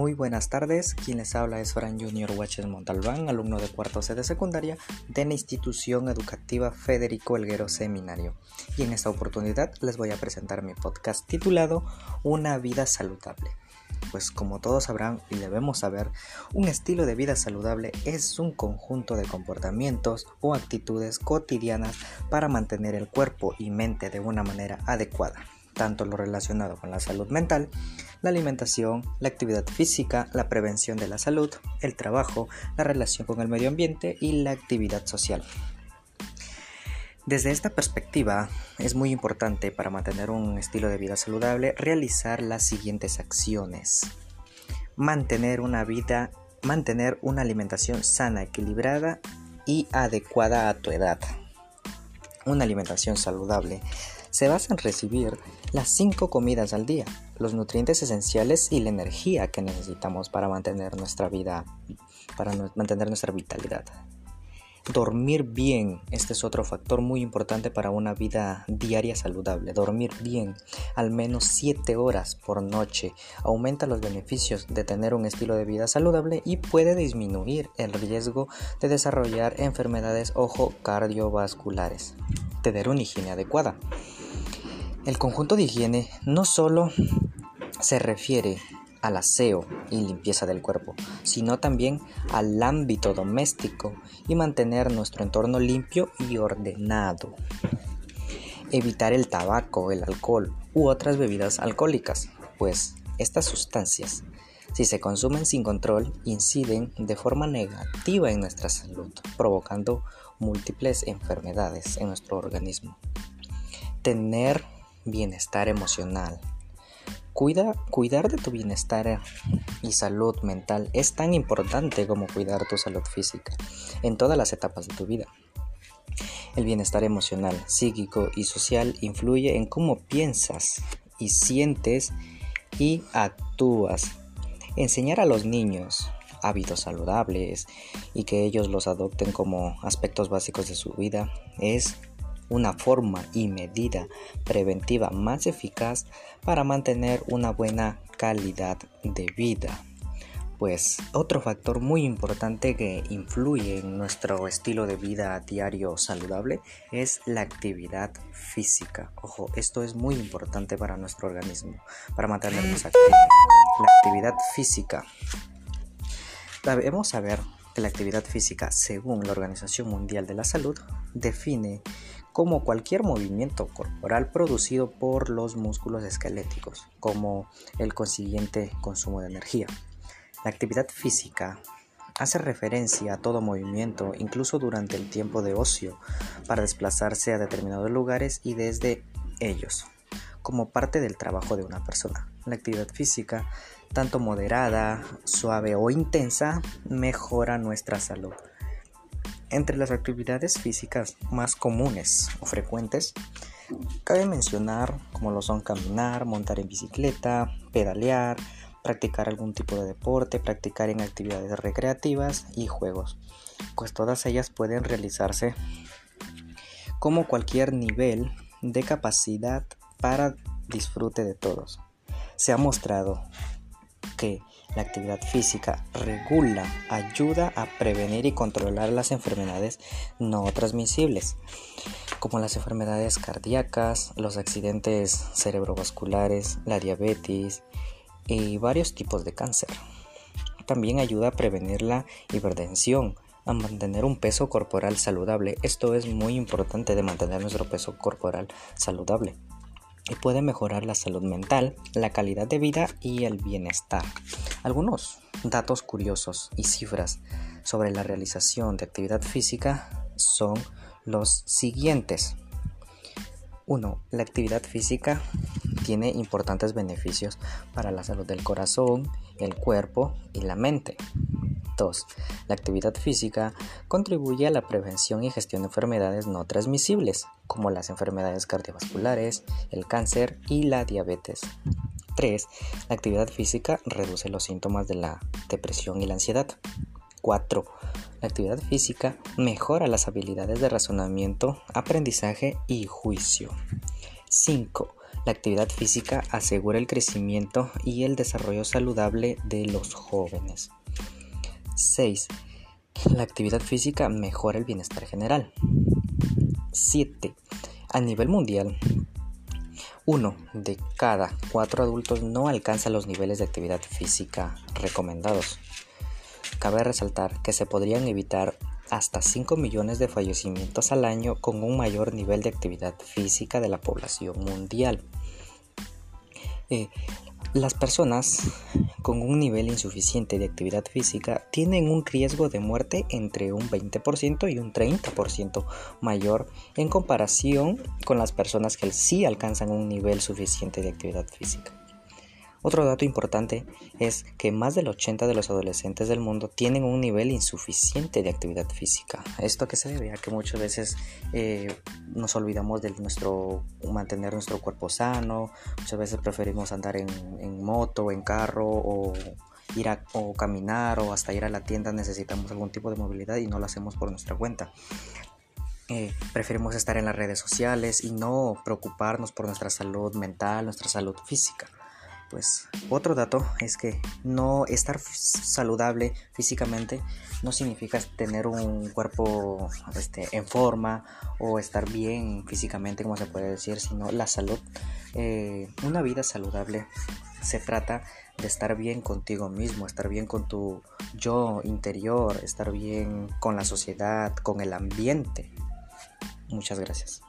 Muy buenas tardes, quien les habla es Fran Junior Watches Montalbán, alumno de cuarto C de secundaria de la institución educativa Federico Elguero Seminario. Y en esta oportunidad les voy a presentar mi podcast titulado Una vida saludable. Pues como todos sabrán y debemos saber, un estilo de vida saludable es un conjunto de comportamientos o actitudes cotidianas para mantener el cuerpo y mente de una manera adecuada tanto lo relacionado con la salud mental, la alimentación, la actividad física, la prevención de la salud, el trabajo, la relación con el medio ambiente y la actividad social. Desde esta perspectiva, es muy importante para mantener un estilo de vida saludable realizar las siguientes acciones. Mantener una vida, mantener una alimentación sana, equilibrada y adecuada a tu edad. Una alimentación saludable se basa en recibir las cinco comidas al día, los nutrientes esenciales y la energía que necesitamos para mantener nuestra vida, para mantener nuestra vitalidad. Dormir bien, este es otro factor muy importante para una vida diaria saludable. Dormir bien, al menos 7 horas por noche, aumenta los beneficios de tener un estilo de vida saludable y puede disminuir el riesgo de desarrollar enfermedades ojo cardiovasculares. Tener una higiene adecuada. El conjunto de higiene no solo se refiere al aseo y limpieza del cuerpo, sino también al ámbito doméstico y mantener nuestro entorno limpio y ordenado. Evitar el tabaco, el alcohol u otras bebidas alcohólicas, pues estas sustancias, si se consumen sin control, inciden de forma negativa en nuestra salud, provocando múltiples enfermedades en nuestro organismo. Tener bienestar emocional. Cuida, cuidar de tu bienestar y salud mental es tan importante como cuidar tu salud física en todas las etapas de tu vida. El bienestar emocional, psíquico y social influye en cómo piensas y sientes y actúas. Enseñar a los niños hábitos saludables y que ellos los adopten como aspectos básicos de su vida es una forma y medida preventiva más eficaz para mantener una buena calidad de vida. Pues otro factor muy importante que influye en nuestro estilo de vida diario saludable es la actividad física. Ojo, esto es muy importante para nuestro organismo, para mantenernos activos. La actividad física. Debemos saber que la actividad física, según la Organización Mundial de la Salud, define como cualquier movimiento corporal producido por los músculos esqueléticos, como el consiguiente consumo de energía. La actividad física hace referencia a todo movimiento, incluso durante el tiempo de ocio, para desplazarse a determinados lugares y desde ellos, como parte del trabajo de una persona. La actividad física, tanto moderada, suave o intensa, mejora nuestra salud entre las actividades físicas más comunes o frecuentes, cabe mencionar como lo son caminar, montar en bicicleta, pedalear, practicar algún tipo de deporte, practicar en actividades recreativas y juegos, pues todas ellas pueden realizarse como cualquier nivel de capacidad para disfrute de todos. Se ha mostrado que la actividad física regula, ayuda a prevenir y controlar las enfermedades no transmisibles, como las enfermedades cardíacas, los accidentes cerebrovasculares, la diabetes y varios tipos de cáncer. También ayuda a prevenir la hipertensión, a mantener un peso corporal saludable. Esto es muy importante de mantener nuestro peso corporal saludable y puede mejorar la salud mental, la calidad de vida y el bienestar. Algunos datos curiosos y cifras sobre la realización de actividad física son los siguientes. 1. La actividad física tiene importantes beneficios para la salud del corazón, el cuerpo y la mente. 2. La actividad física contribuye a la prevención y gestión de enfermedades no transmisibles, como las enfermedades cardiovasculares, el cáncer y la diabetes. 3. La actividad física reduce los síntomas de la depresión y la ansiedad. 4. La actividad física mejora las habilidades de razonamiento, aprendizaje y juicio. 5. La actividad física asegura el crecimiento y el desarrollo saludable de los jóvenes. 6. La actividad física mejora el bienestar general. 7. A nivel mundial, uno de cada cuatro adultos no alcanza los niveles de actividad física recomendados. Cabe resaltar que se podrían evitar hasta 5 millones de fallecimientos al año con un mayor nivel de actividad física de la población mundial. Eh, las personas con un nivel insuficiente de actividad física tienen un riesgo de muerte entre un 20% y un 30% mayor en comparación con las personas que sí alcanzan un nivel suficiente de actividad física. Otro dato importante es que más del 80 de los adolescentes del mundo tienen un nivel insuficiente de actividad física. ¿Esto a qué se debe? A que muchas veces eh, nos olvidamos de nuestro mantener nuestro cuerpo sano, muchas veces preferimos andar en, en moto, en carro o ir a o caminar o hasta ir a la tienda necesitamos algún tipo de movilidad y no lo hacemos por nuestra cuenta. Eh, preferimos estar en las redes sociales y no preocuparnos por nuestra salud mental, nuestra salud física pues otro dato es que no estar saludable físicamente no significa tener un cuerpo este, en forma o estar bien físicamente como se puede decir sino la salud. Eh, una vida saludable se trata de estar bien contigo mismo estar bien con tu yo interior estar bien con la sociedad con el ambiente. Muchas gracias